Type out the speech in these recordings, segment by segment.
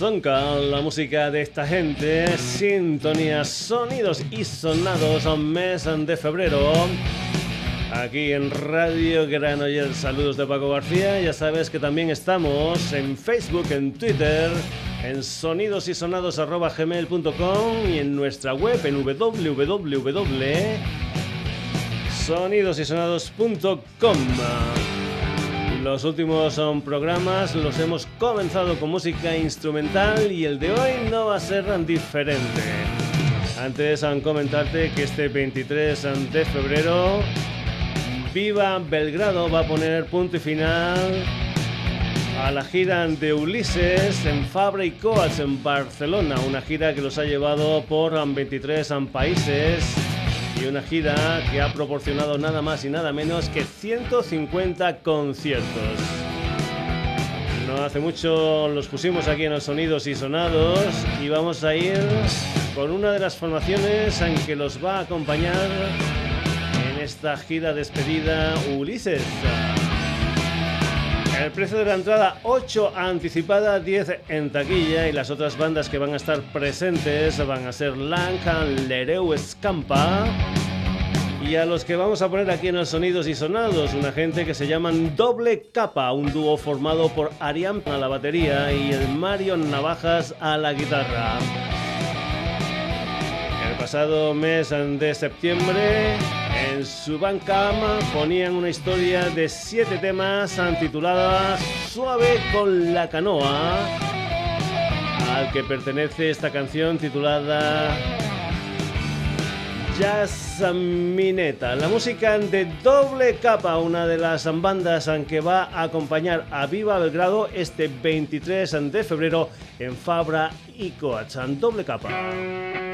La música de esta gente, sintonía, sonidos y sonados, mes de febrero. Aquí en Radio Granollers, saludos de Paco García. Ya sabes que también estamos en Facebook, en Twitter, en sonidosysonados.gmail.com y en nuestra web en www.sonidosysonados.com. Los últimos son programas los hemos comenzado con música instrumental y el de hoy no va a ser diferente. Antes, a comentarte que este 23 de febrero, Viva Belgrado va a poner punto y final a la gira de Ulises en Fabra y Coats en Barcelona, una gira que los ha llevado por 23 países y una gira que ha proporcionado nada más y nada menos que 150 conciertos. No hace mucho los pusimos aquí en los sonidos y sonados y vamos a ir con una de las formaciones en que los va a acompañar en esta gira despedida Ulises. El precio de la entrada 8 anticipada, 10 en taquilla y las otras bandas que van a estar presentes van a ser Lancan, Lereu Escampa y a los que vamos a poner aquí en los sonidos y sonados, una gente que se llaman Doble Capa, un dúo formado por Ariam a la batería y el Mario Navajas a la guitarra. El pasado mes de septiembre en su bancama ponían una historia de siete temas titulada Suave con la canoa, al que esta canción titulada Jazz Mineta. La música de Doble Capa, una de las bandas que va a acompañar a Viva Belgrado este 23 de febrero en Fabra y Coachan. Doble Capa.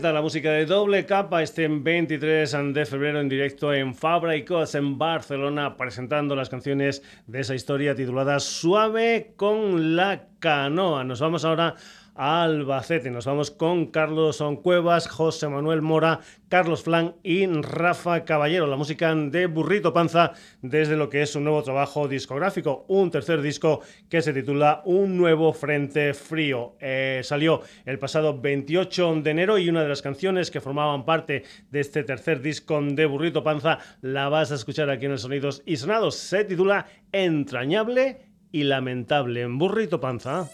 La música de doble capa, este 23 de febrero en directo en Fabra y Coats en Barcelona, presentando las canciones de esa historia titulada Suave con la canoa. Nos vamos ahora Albacete. Nos vamos con Carlos Cuevas, José Manuel Mora, Carlos Flan y Rafa Caballero. La música de Burrito Panza desde lo que es un nuevo trabajo discográfico, un tercer disco que se titula Un nuevo frente frío. Eh, salió el pasado 28 de enero y una de las canciones que formaban parte de este tercer disco de Burrito Panza la vas a escuchar aquí en el Sonidos y Sonados. Se titula Entrañable y Lamentable. en Burrito Panza.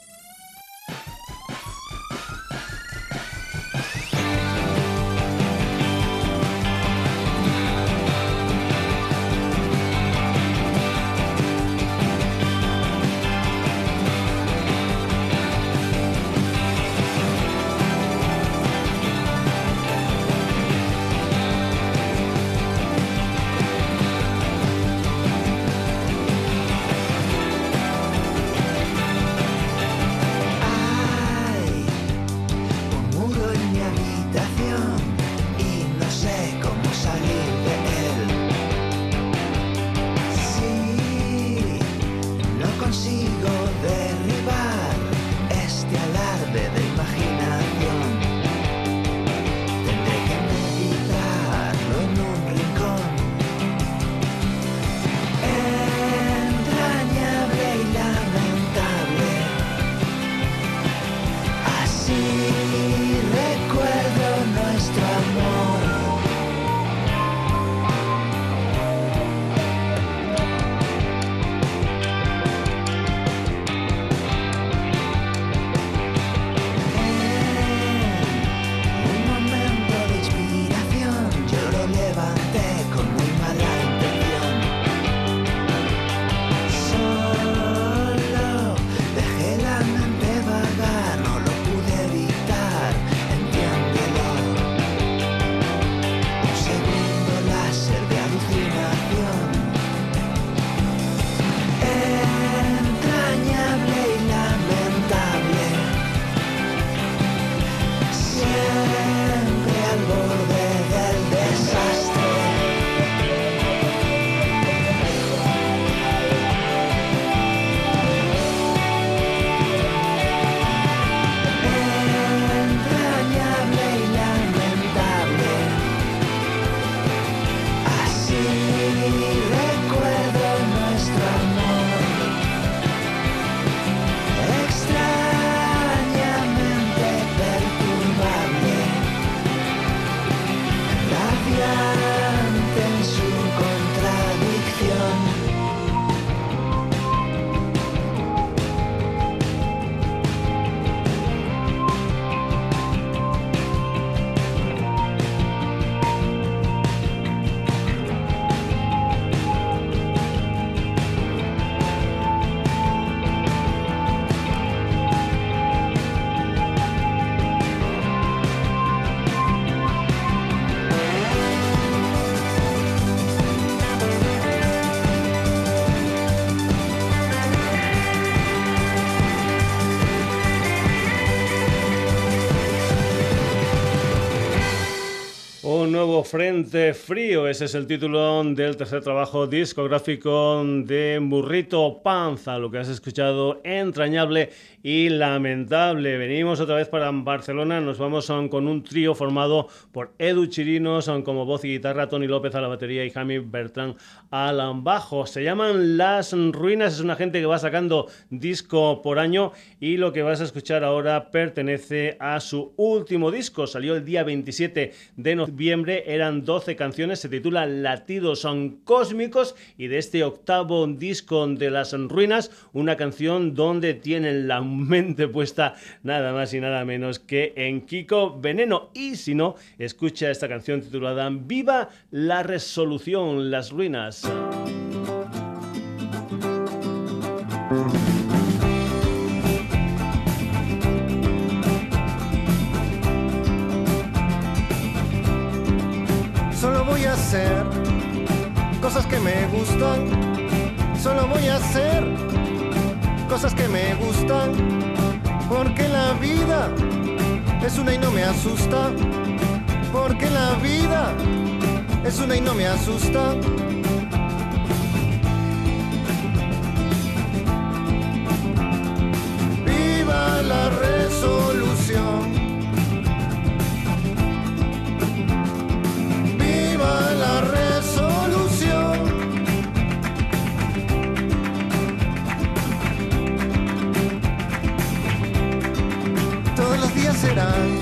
Frente Frío. Ese es el título del tercer trabajo discográfico de Burrito Panza. Lo que has escuchado, entrañable y lamentable. Venimos otra vez para Barcelona, nos vamos con un trío formado por Edu Chirino, son como voz y guitarra, Tony López a la batería y Jaime Bertrán al bajo. Se llaman Las Ruinas, es una gente que va sacando disco por año y lo que vas a escuchar ahora pertenece a su último disco. Salió el día 27 de noviembre, eran 12 canciones, se titula Latidos son cósmicos y de este octavo disco de Las Ruinas, una canción donde tienen la mente puesta nada más y nada menos que en Kiko Veneno. Y si no, escucha esta canción titulada Viva la resolución, las ruinas. Cosas que me gustan. Solo voy a hacer cosas que me gustan, porque la vida es una y no me asusta, porque la vida es una y no me asusta. Viva la resolución. La resolución. Todos los días serán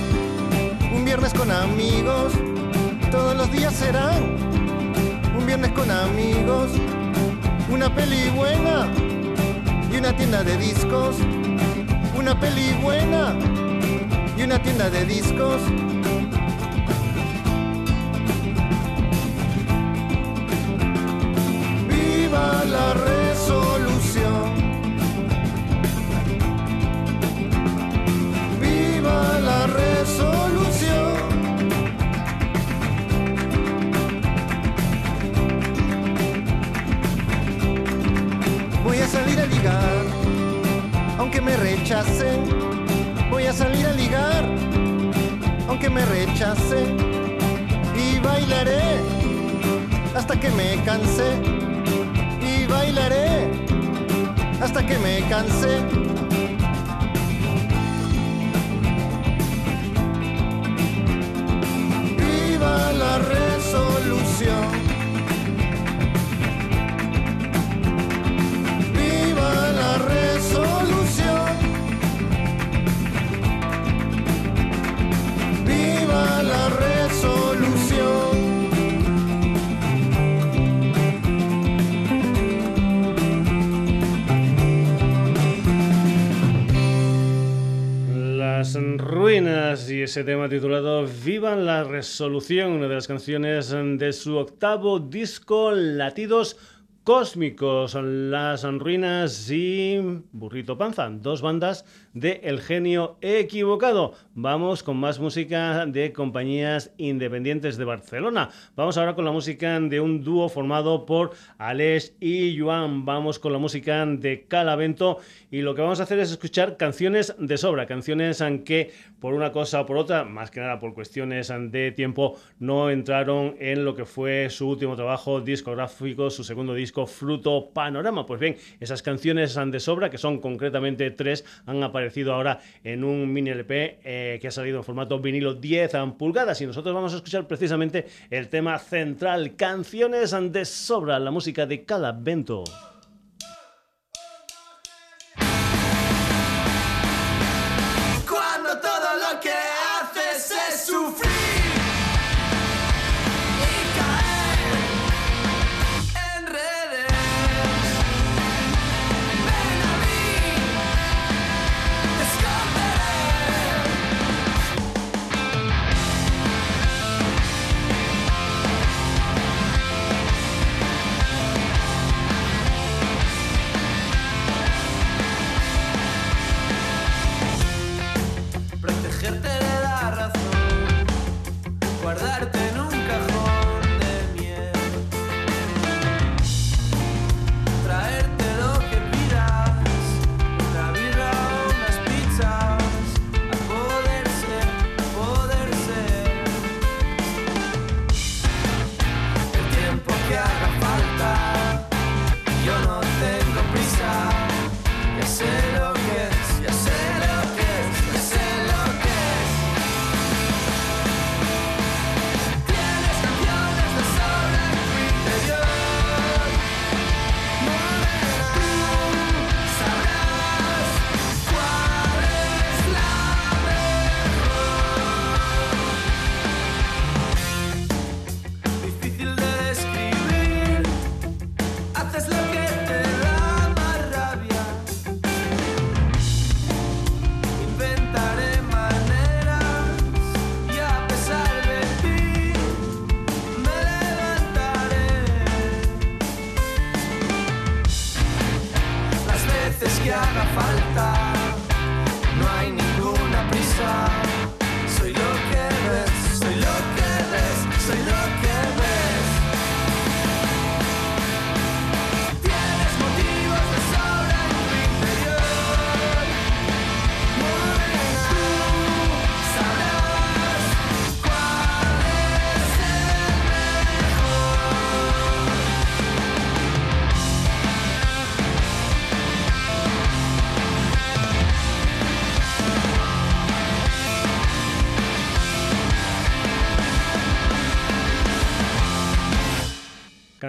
un viernes con amigos todos los días serán un viernes con amigos, una peli buena y una tienda de discos, una peli buena y una tienda de discos. Viva la resolución. Viva la resolución. Voy a salir a ligar, aunque me rechacen. Voy a salir a ligar, aunque me rechacen. Y bailaré hasta que me canse. Bailaré hasta que me canse. Viva la resolución. Y ese tema titulado Viva la resolución, una de las canciones de su octavo disco Latidos Cósmicos, Las Ruinas y Burrito Panza, dos bandas de El Genio Equivocado. Vamos con más música de compañías independientes de Barcelona. Vamos ahora con la música de un dúo formado por Alex y Joan. Vamos con la música de Calavento y lo que vamos a hacer es escuchar canciones de sobra, canciones que por una cosa o por otra, más que nada por cuestiones de tiempo, no entraron en lo que fue su último trabajo discográfico, su segundo disco Fruto Panorama. Pues bien, esas canciones de sobra, que son concretamente tres, han aparecido ahora en un mini LP eh, que ha salido en formato vinilo 10 pulgadas y nosotros vamos a escuchar precisamente el tema central, canciones de sobra, la música de Calavento.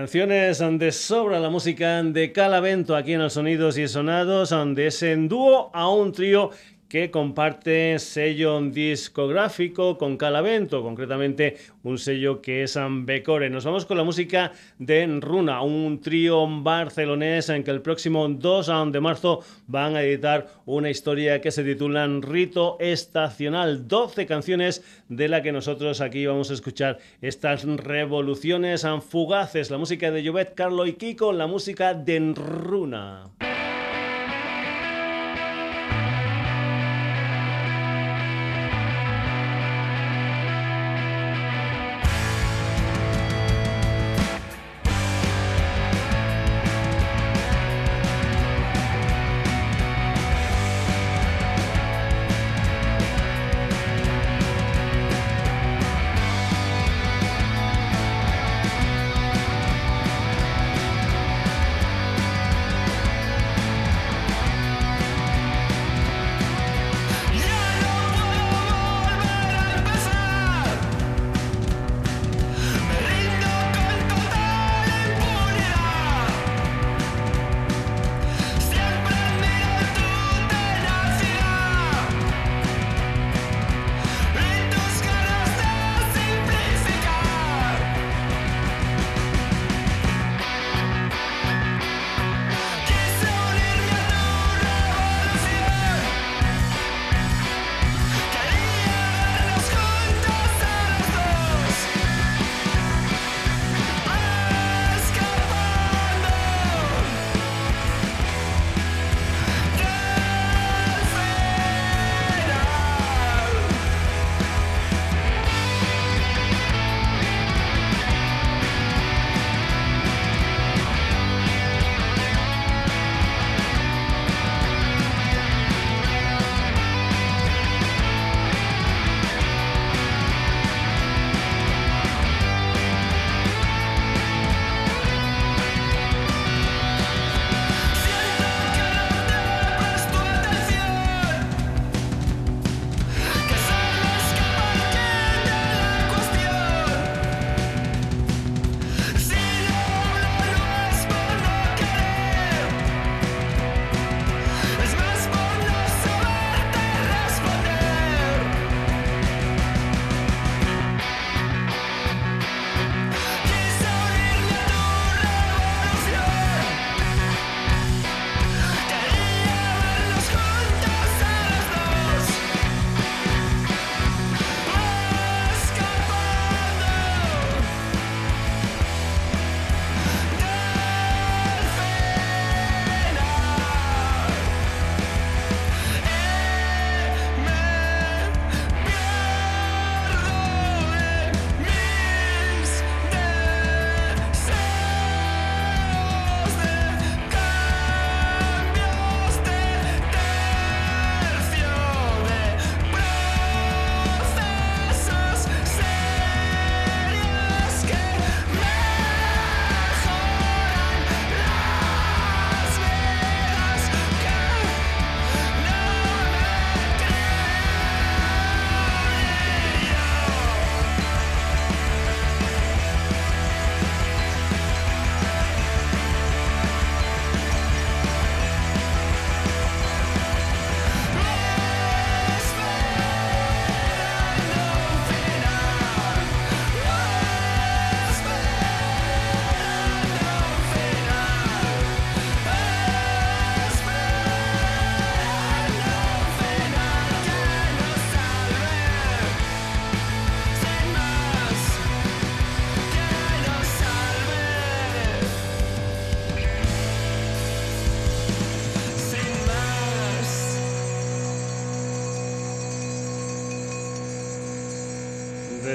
Canciones de sobra la música de Calavento aquí en los Sonidos y Sonados, de ese dúo a un trío que comparte sello discográfico con Calavento, concretamente un sello que es Ambecore. Nos vamos con la música de Runa, un trío barcelonés en que el próximo 2 de marzo van a editar una historia que se titula Rito Estacional, 12 canciones de la que nosotros aquí vamos a escuchar estas revoluciones fugaces, la música de Jovet, Carlo y Kiko, la música de Runa.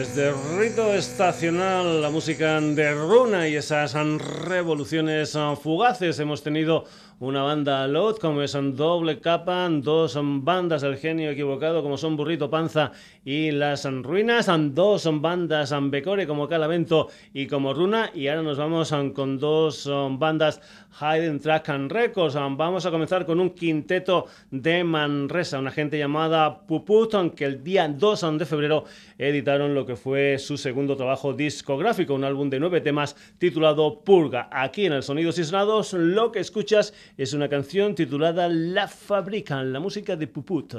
De rito estacional, la música de runa y esas revoluciones fugaces. Hemos tenido una banda Load, como son Doble Capa, dos bandas del genio equivocado, como son Burrito Panza y Las Ruinas, dos bandas Becore, como Calavento y como Runa, y ahora nos vamos con dos bandas Hidden Track and Records. Vamos a comenzar con un quinteto de Manresa, una gente llamada Puput, que el día 2 de febrero editaron lo que fue su segundo trabajo discográfico, un álbum de nueve temas titulado Purga. Aquí en el Sonidos y Sonados lo que escuchas es una canción titulada La Fábrica, la música de Puput.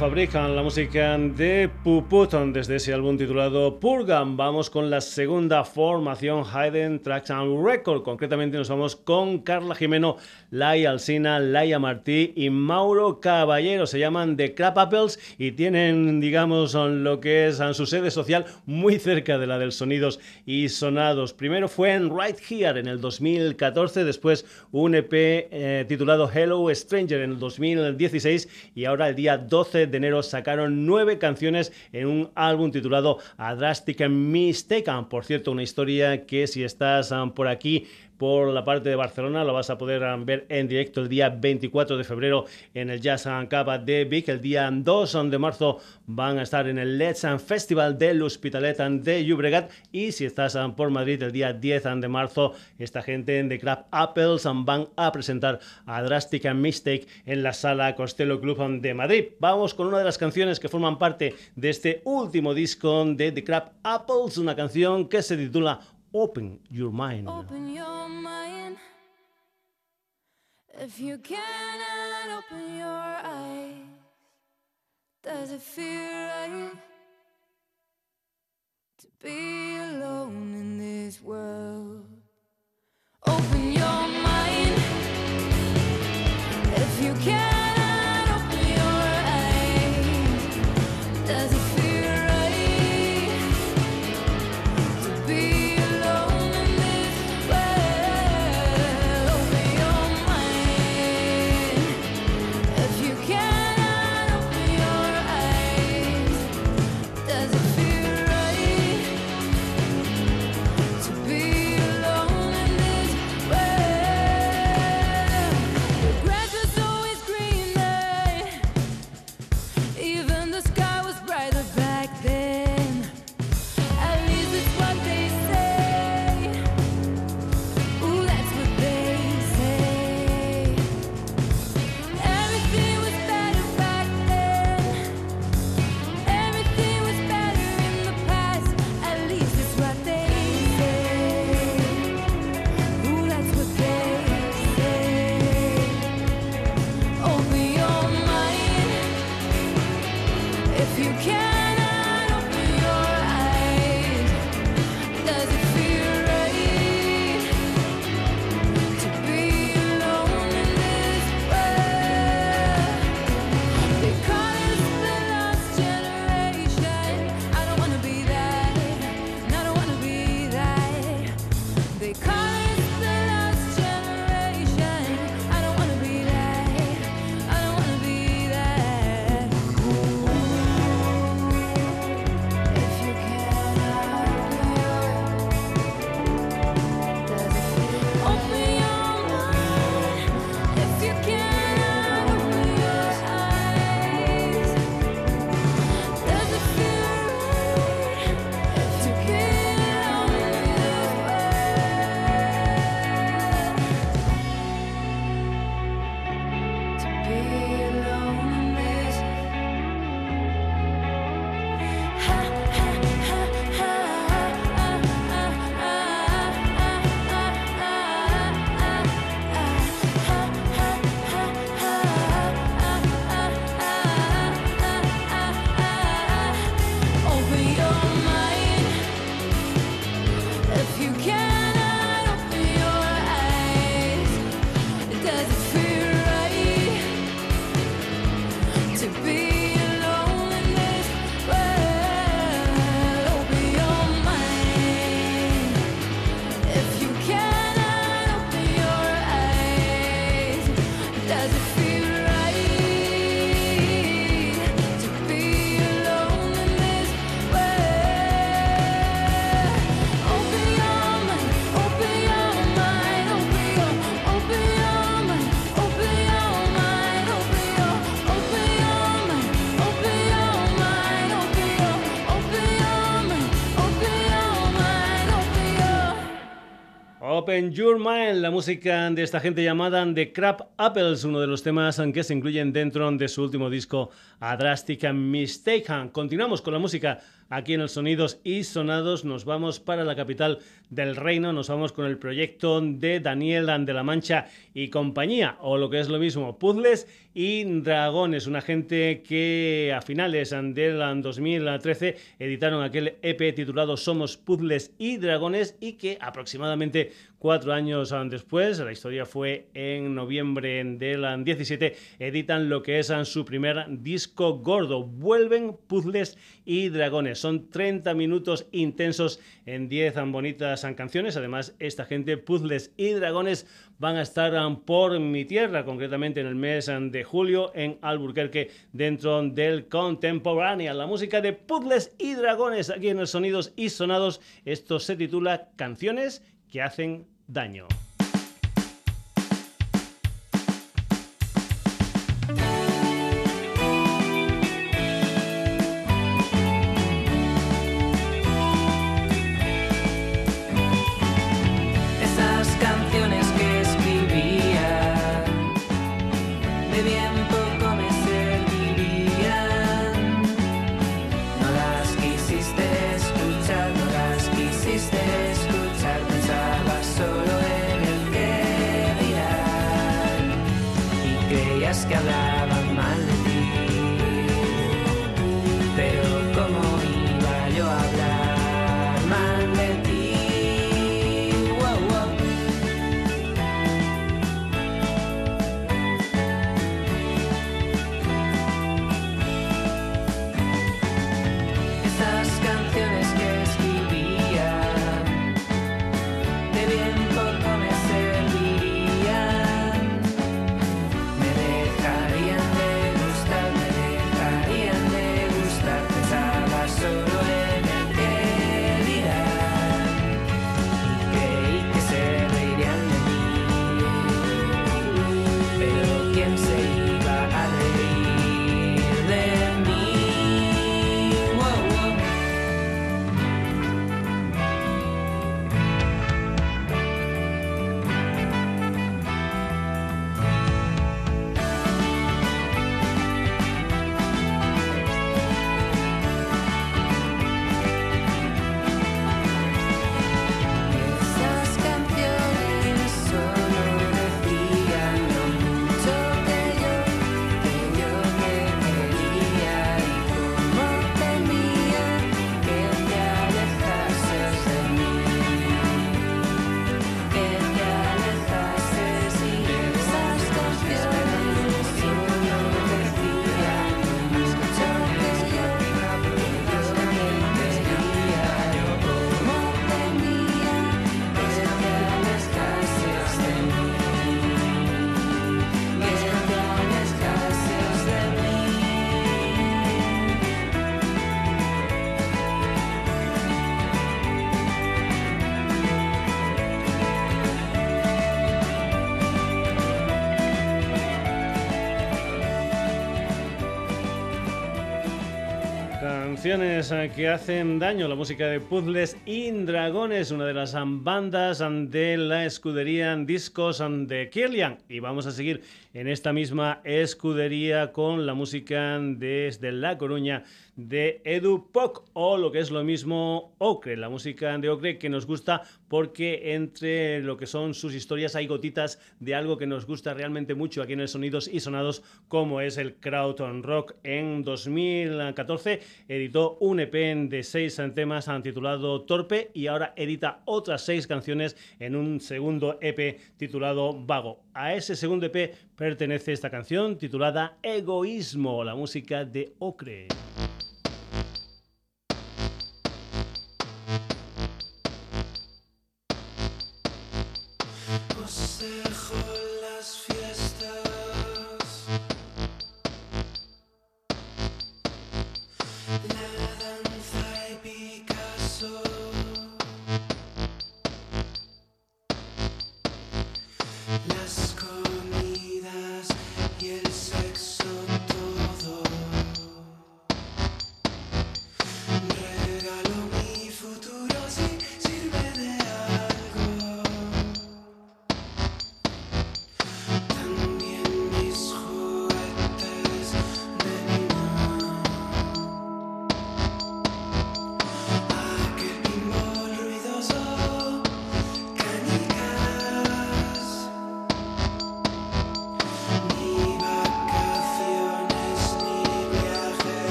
Fabrican la música de Puputon desde ese álbum titulado Purgan. Vamos con la segunda formación Hayden Tracks and Record. Concretamente nos vamos con Carla Jimeno, Laia Alsina, Laia Martí y Mauro Caballero. Se llaman The Crap Apples y tienen, digamos, lo que es su sede social muy cerca de la del Sonidos y Sonados. Primero fue en Right Here en el 2014, después un EP eh, titulado Hello Stranger en el 2016 y ahora el día 12 de enero sacaron nueve canciones en un álbum titulado A Drastic Mistaken. Por cierto, una historia que si estás um, por aquí por la parte de Barcelona. Lo vas a poder um, ver en directo el día 24 de febrero en el Jazz and Cava de Vic. El día 2 de marzo van a estar en el Let's and Festival del Hospitalet de Llobregat. Y si estás um, por Madrid el día 10 de marzo, esta gente de Crab Apples um, van a presentar a Drastic and Mistake en la sala Costello Club de Madrid. Vamos con una de las canciones que forman parte de este último disco de The Crab Apples, una canción que se titula Open your mind. Open your mind. If you cannot open your eyes, does it feel right to be alone in this world? Open your mind. If you can. Open Your Mind, la música de esta gente llamada The Crab Apples, uno de los temas que se incluyen dentro de su último disco A Drastic Mistake. Continuamos con la música aquí en el Sonidos y Sonados. Nos vamos para la capital del reino, nos vamos con el proyecto de Daniel de la Mancha y compañía, o lo que es lo mismo, Puzzles y Dragones, una gente que a finales del 2013 editaron aquel EP titulado Somos Puzzles y Dragones y que aproximadamente cuatro años después, la historia fue en noviembre del 17, editan lo que es su primer disco gordo. Vuelven Puzzles y Dragones. Son 30 minutos intensos en 10 bonitas canciones. Además, esta gente, Puzzles y Dragones, van a estar por mi tierra, concretamente en el mes de julio en Albuquerque, dentro del Contemporánea. La música de Puzzles y Dragones aquí en los Sonidos y Sonados. Esto se titula Canciones que hacen daño. Eh, que hacen daño, la música de Puzzles y Dragones, una de las bandas de la escudería Discos de Killian. Y vamos a seguir en esta misma escudería con la música desde La Coruña de Edu Poc o lo que es lo mismo Ocre, la música de Ocre que nos gusta porque entre lo que son sus historias hay gotitas de algo que nos gusta realmente mucho aquí en el Sonidos y Sonados como es el Crowton Rock. En 2014 editó un EP de seis temas titulado Torpe y ahora edita otras seis canciones en un segundo EP titulado Vago. A ese segundo EP pertenece esta canción titulada Egoísmo, la música de Ocre.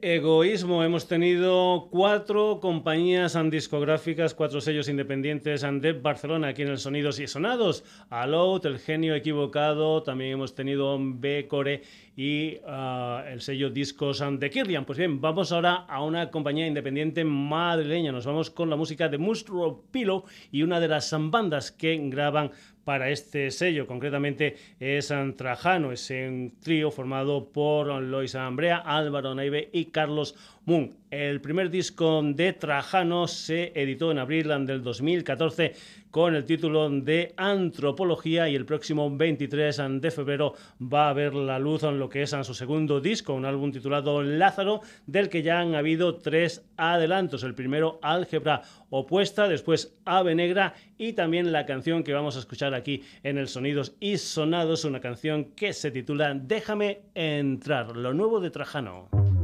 Egoísmo. Hemos tenido cuatro compañías discográficas, cuatro sellos independientes de Barcelona aquí en el Sonidos y Sonados. Alot, El Genio Equivocado, también hemos tenido B Core y ah, el sello Discos de Kirlian. Pues bien, vamos ahora a una compañía independiente madrileña. Nos vamos con la música de Mustro Pilo y una de las bandas que graban para este sello. Concretamente es Trajano, es un trío formado por Lois Ambrea, Álvaro Naive y Carlos El primer disco de Trajano se editó en abril del 2014 con el título de Antropología y el próximo 23 de febrero va a ver la luz en lo que es su segundo disco, un álbum titulado Lázaro, del que ya han habido tres adelantos. El primero, Álgebra Opuesta, después Ave Negra y también la canción que vamos a escuchar aquí en el Sonidos y Sonados, una canción que se titula Déjame entrar, lo nuevo de Trajano.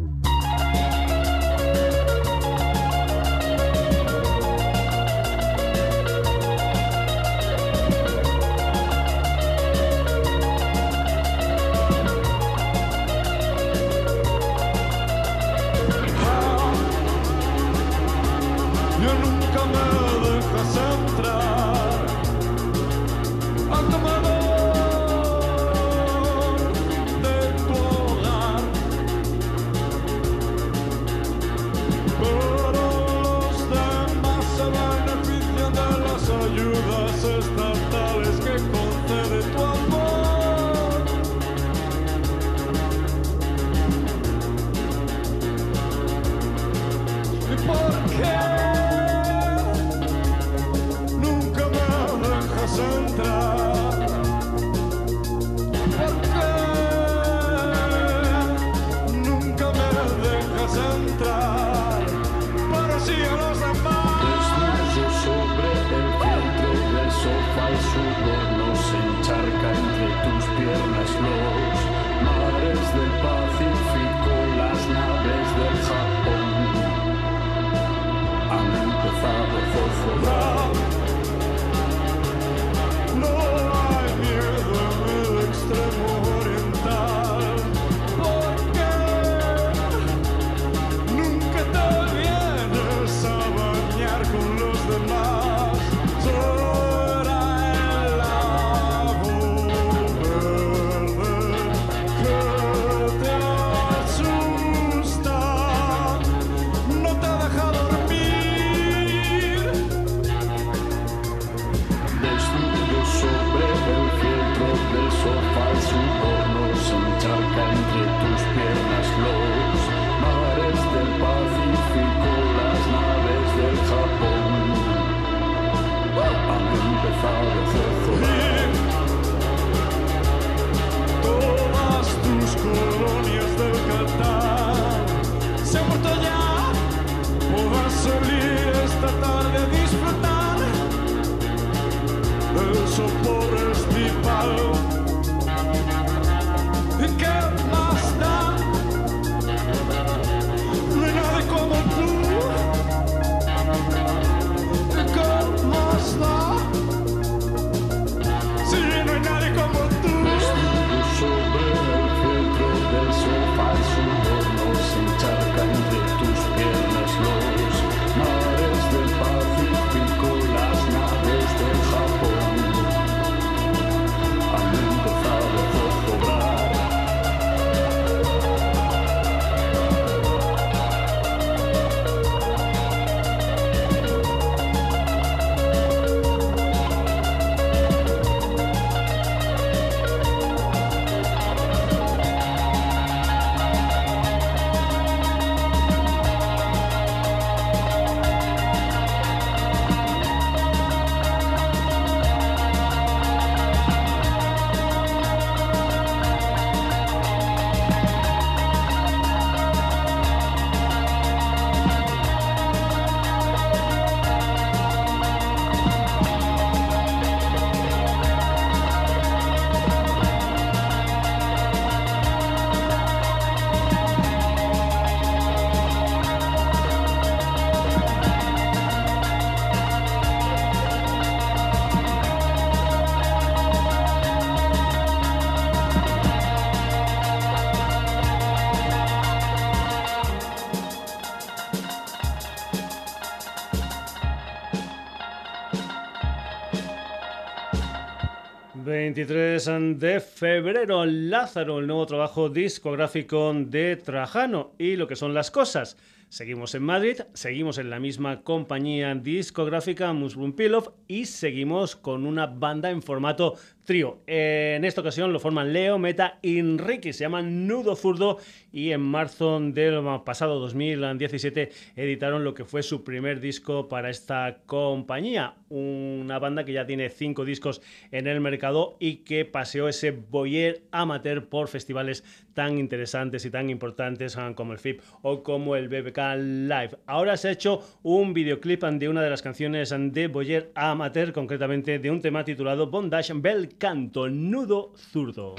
23 de febrero, Lázaro, el nuevo trabajo discográfico de Trajano y lo que son las cosas. Seguimos en Madrid, seguimos en la misma compañía discográfica Muslim Pilov y seguimos con una banda en formato trío. En esta ocasión lo forman Leo, Meta y Enrique, se llaman Nudo Zurdo y en marzo del pasado 2017 editaron lo que fue su primer disco para esta compañía. Una banda que ya tiene cinco discos en el mercado y que paseó ese boyer amateur por festivales tan interesantes y tan importantes ah, como el FIP o como el BBK Live. Ahora se ha hecho un videoclip de una de las canciones de Boyer Amateur, concretamente de un tema titulado Bondage Bell Canto Nudo Zurdo.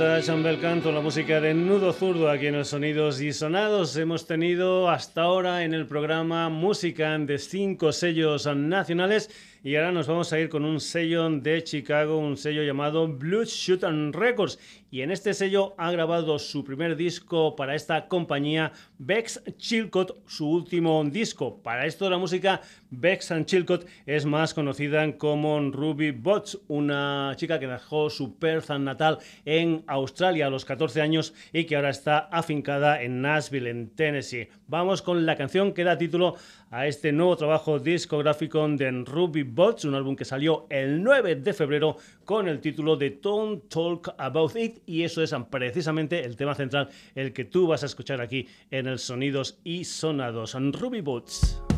Chambel Canto, la música de Nudo Zurdo aquí en los Sonidos y Sonados. Hemos tenido hasta ahora en el programa música de cinco sellos nacionales y ahora nos vamos a ir con un sello de Chicago, un sello llamado Blue Shoot Records. y en este sello ha grabado su primer disco para esta compañía, Bex Chilcott, su último disco. Para esto de la música, Bex Chilcott es más conocida como Ruby Bots, una chica que dejó su Perth natal en Australia a los 14 años y que ahora está afincada en Nashville, en Tennessee. Vamos con la canción que da título a este nuevo trabajo discográfico de Ruby Bots, un álbum que salió el 9 de febrero con el título de Don't Talk About It y eso es precisamente el tema central, el que tú vas a escuchar aquí en el Sonidos y Sonados. Ruby Boots.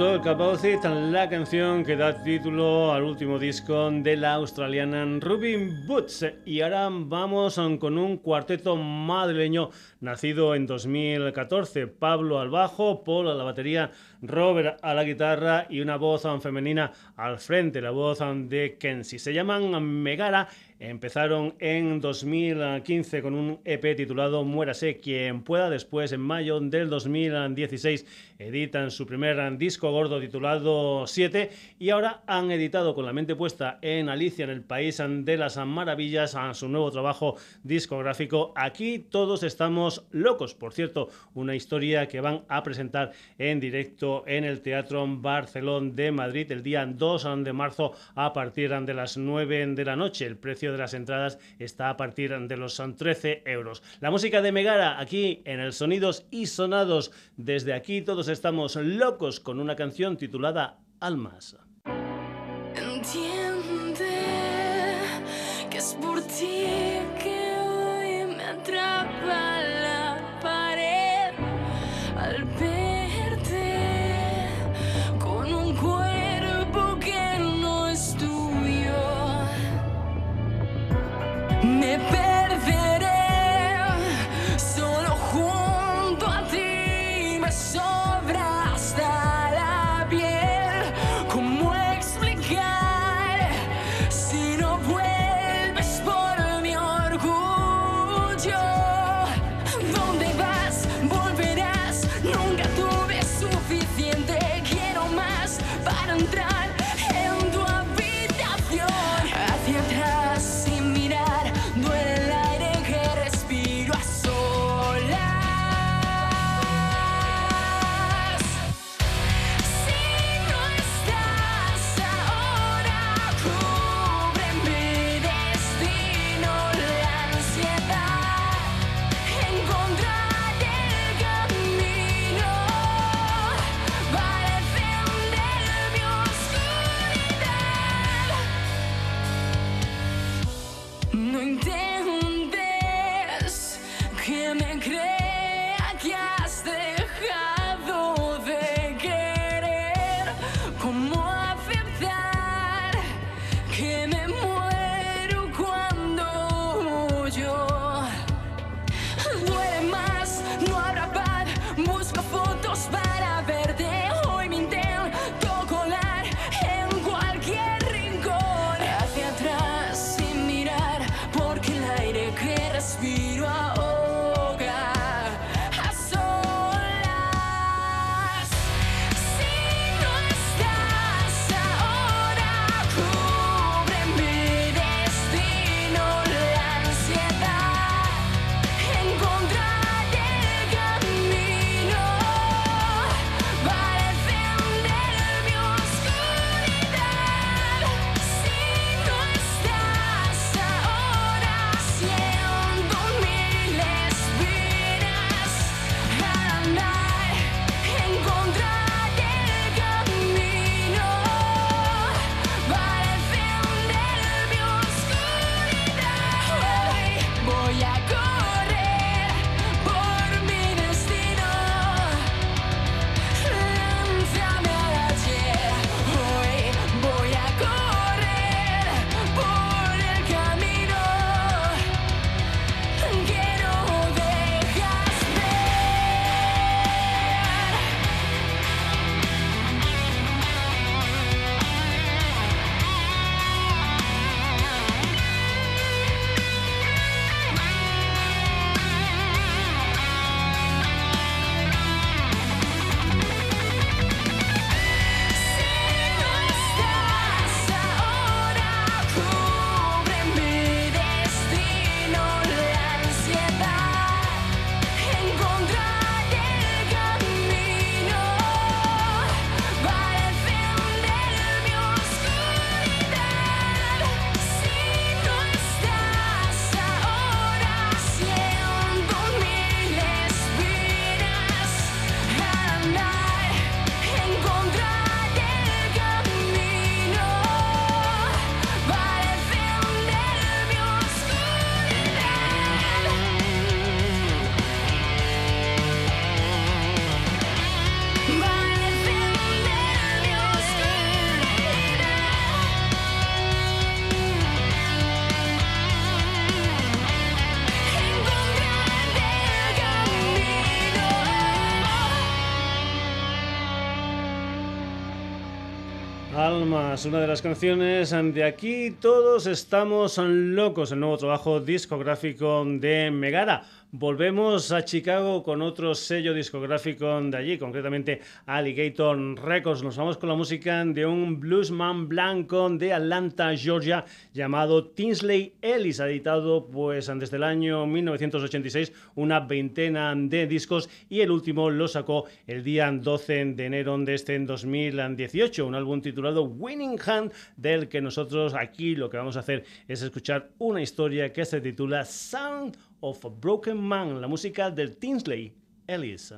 Talk About It, la canción que da título al último disco de la australiana Ruby Boots. Y ahora vamos con un cuarteto madrileño nacido en 2014. Pablo al bajo, Paul a la batería, Robert a la guitarra y una voz femenina al frente, la voz de Kenzie. Se llaman Megara Empezaron en 2015 con un EP titulado Muérase quien pueda. Después, en mayo del 2016, editan su primer disco gordo titulado 7 y ahora han editado con la mente puesta en Alicia en el País de las Maravillas a su nuevo trabajo discográfico. Aquí todos estamos locos. Por cierto, una historia que van a presentar en directo en el Teatro Barcelona de Madrid el día 2 de marzo a partir de las 9 de la noche. El precio de las entradas está a partir de los 13 euros. La música de Megara aquí en el Sonidos y Sonados. Desde aquí todos estamos locos con una canción titulada Almas. Entiende que es por ti Almas, una de las canciones de aquí todos estamos locos, el nuevo trabajo discográfico de Megara. Volvemos a Chicago con otro sello discográfico de allí, concretamente Alligator Records. Nos vamos con la música de un bluesman blanco de Atlanta, Georgia, llamado Tinsley Ellis. Ha editado pues desde el año 1986 una veintena de discos y el último lo sacó el día 12 de enero de este 2018, un álbum titulado Winning Hand, del que nosotros aquí lo que vamos a hacer es escuchar una historia que se titula Sound of a Broken Man, la música del Tinsley Ellis.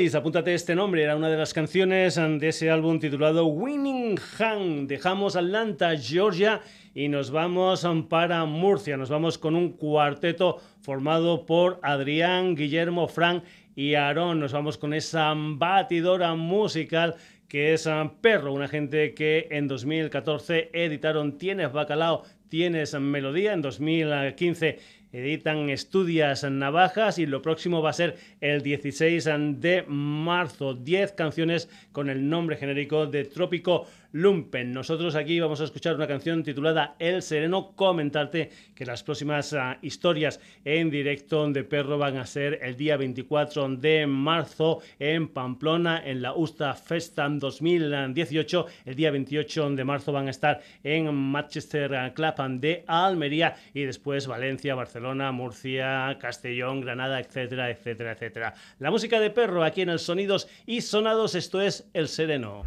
Apúntate este nombre, era una de las canciones de ese álbum titulado Winning Hand. Dejamos Atlanta, Georgia y nos vamos para Murcia. Nos vamos con un cuarteto formado por Adrián, Guillermo, Frank y Aarón. Nos vamos con esa batidora musical que es Perro, una gente que en 2014 editaron Tienes Bacalao, Tienes Melodía, en 2015 editan Estudias Navajas y lo próximo va a ser el 16 de marzo. 10 canciones con el nombre genérico de Trópico Lumpen. Nosotros aquí vamos a escuchar una canción titulada El Sereno. Comentarte que las próximas ah, historias en directo de Perro van a ser el día 24 de marzo en Pamplona, en la Usta Festa 2018. El día 28 de marzo van a estar en Manchester Club de Almería y después Valencia, Barcelona, Murcia, Castellón, Granada, etcétera, etcétera, etcétera. La música de Perro aquí en el Sonidos y Sonados, esto es El Sereno.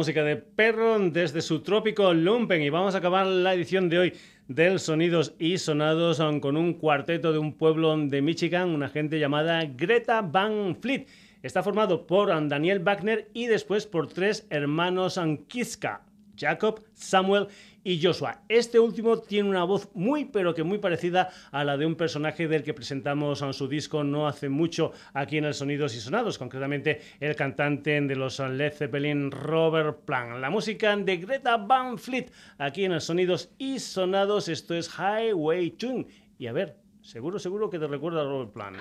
Música de Perro desde su trópico Lumpen. Y vamos a acabar la edición de hoy del Sonidos y Sonados con un cuarteto de un pueblo de Michigan, una gente llamada Greta Van Fleet. Está formado por Daniel Wagner y después por tres hermanos Kiska, Jacob, Samuel y Joshua. Este último tiene una voz muy pero que muy parecida a la de un personaje del que presentamos en su disco no hace mucho aquí en el Sonidos y Sonados, concretamente el cantante de los Led Zeppelin Robert Plant. La música de Greta Van Fleet aquí en el Sonidos y Sonados, esto es Highway Tune. Y a ver, seguro, seguro que te recuerda a Robert Plant.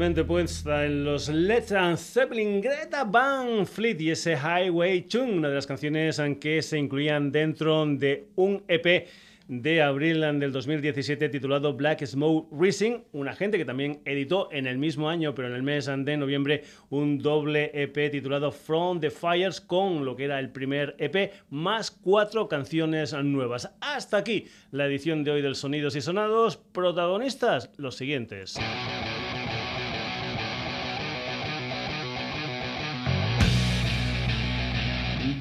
La mente puesta en los Led Zeppelin, Greta Van Fleet y ese Highway Tune, una de las canciones en que se incluían dentro de un EP de abril del 2017 titulado Black Smoke Racing, una gente que también editó en el mismo año, pero en el mes de noviembre, un doble EP titulado From the Fires con lo que era el primer EP, más cuatro canciones nuevas. Hasta aquí la edición de hoy del Sonidos y Sonados. Protagonistas, los siguientes.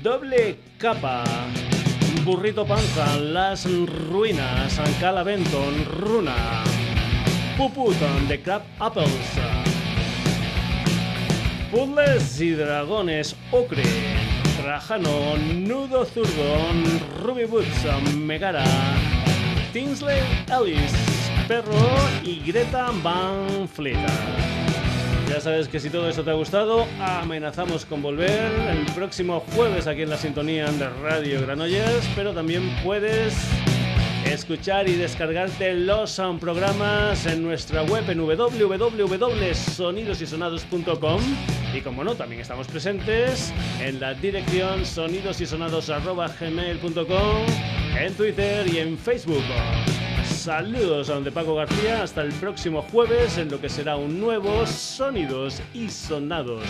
Doble capa. Burrito Panza, Las Ruinas, Calaventon, Runa, Puputon, The Crab Apples, Puzzles y Dragones, Ocre, Trajano, Nudo Zurgon, Ruby Boots, Megara, Tinsley Ellis, Perro y Greta Van Fleet. Ya sabes que si todo esto te ha gustado, amenazamos con volver el próximo jueves aquí en la sintonía de Radio Granollers, pero también puedes escuchar y descargarte los programas en nuestra web en www.sonidosysonados.com y como no, también estamos presentes en la dirección sonidosysonados.gmail.com, en Twitter y en Facebook. Saludos a donde Paco García. Hasta el próximo jueves en lo que será un nuevo Sonidos y Sonados.